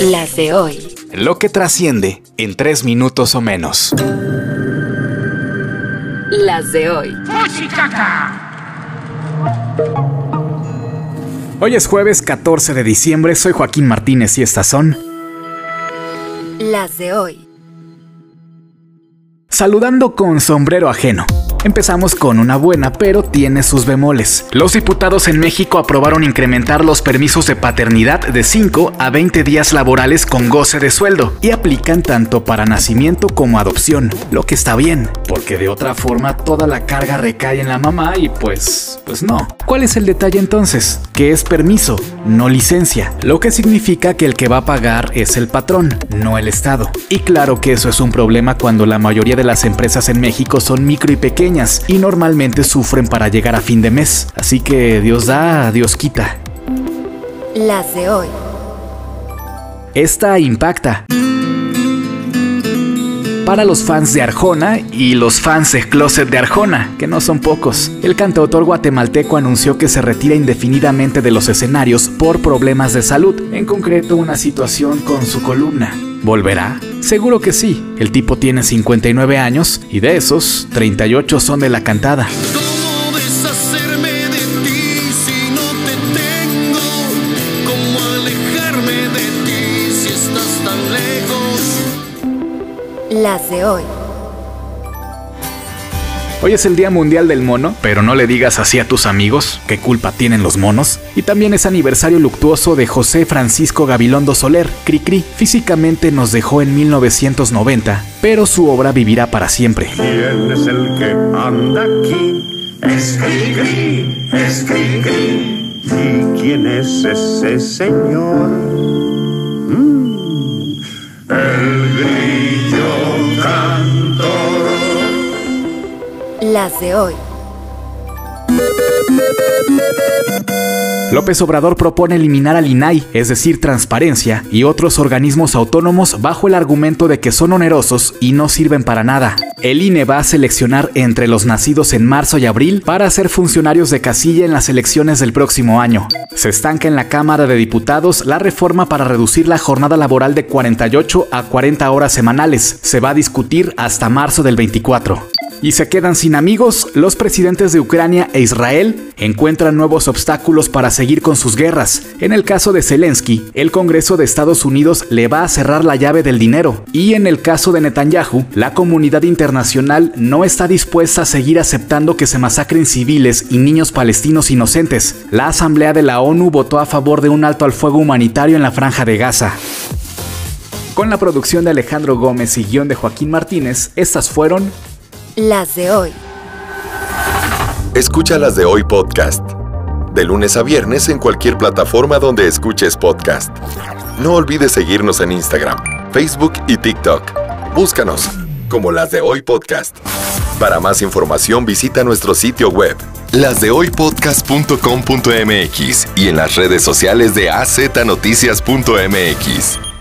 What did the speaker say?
Las de hoy. Lo que trasciende en tres minutos o menos. Las de hoy. Hoy es jueves 14 de diciembre, soy Joaquín Martínez y estas son... Las de hoy. Saludando con sombrero ajeno. Empezamos con una buena, pero tiene sus bemoles. Los diputados en México aprobaron incrementar los permisos de paternidad de 5 a 20 días laborales con goce de sueldo y aplican tanto para nacimiento como adopción, lo que está bien, porque de otra forma toda la carga recae en la mamá y pues, pues no. ¿Cuál es el detalle entonces? Que es permiso, no licencia, lo que significa que el que va a pagar es el patrón, no el Estado. Y claro que eso es un problema cuando la mayoría de las empresas en México son micro y pequeñas y normalmente sufren para llegar a fin de mes. Así que Dios da, Dios quita. Las de hoy. Esta impacta. Para los fans de Arjona y los fans de Closet de Arjona, que no son pocos, el cantautor guatemalteco anunció que se retira indefinidamente de los escenarios por problemas de salud, en concreto una situación con su columna. ¿Volverá? Seguro que sí. El tipo tiene 59 años y de esos, 38 son de la cantada. ¿Cómo deshacerme de Hoy es el Día Mundial del Mono, pero no le digas así a tus amigos, qué culpa tienen los monos. Y también es aniversario luctuoso de José Francisco Gabilondo Soler, Cricri. Físicamente nos dejó en 1990, pero su obra vivirá para siempre. ¿Quién es el que anda aquí? Es Cricri, es Cricri. ¿Y quién es ese señor? Las de hoy. López Obrador propone eliminar al INAI, es decir, transparencia, y otros organismos autónomos bajo el argumento de que son onerosos y no sirven para nada. El INE va a seleccionar entre los nacidos en marzo y abril para ser funcionarios de casilla en las elecciones del próximo año. Se estanca en la Cámara de Diputados la reforma para reducir la jornada laboral de 48 a 40 horas semanales. Se va a discutir hasta marzo del 24 y se quedan sin amigos, los presidentes de Ucrania e Israel encuentran nuevos obstáculos para seguir con sus guerras. En el caso de Zelensky, el Congreso de Estados Unidos le va a cerrar la llave del dinero. Y en el caso de Netanyahu, la comunidad internacional no está dispuesta a seguir aceptando que se masacren civiles y niños palestinos inocentes. La Asamblea de la ONU votó a favor de un alto al fuego humanitario en la franja de Gaza. Con la producción de Alejandro Gómez y guion de Joaquín Martínez, estas fueron Las de hoy. Escucha las de hoy podcast. De lunes a viernes en cualquier plataforma donde escuches podcast. No olvides seguirnos en Instagram, Facebook y TikTok. Búscanos como las de hoy podcast. Para más información visita nuestro sitio web, lasdehoypodcast.com.mx y en las redes sociales de AZNoticias.mx.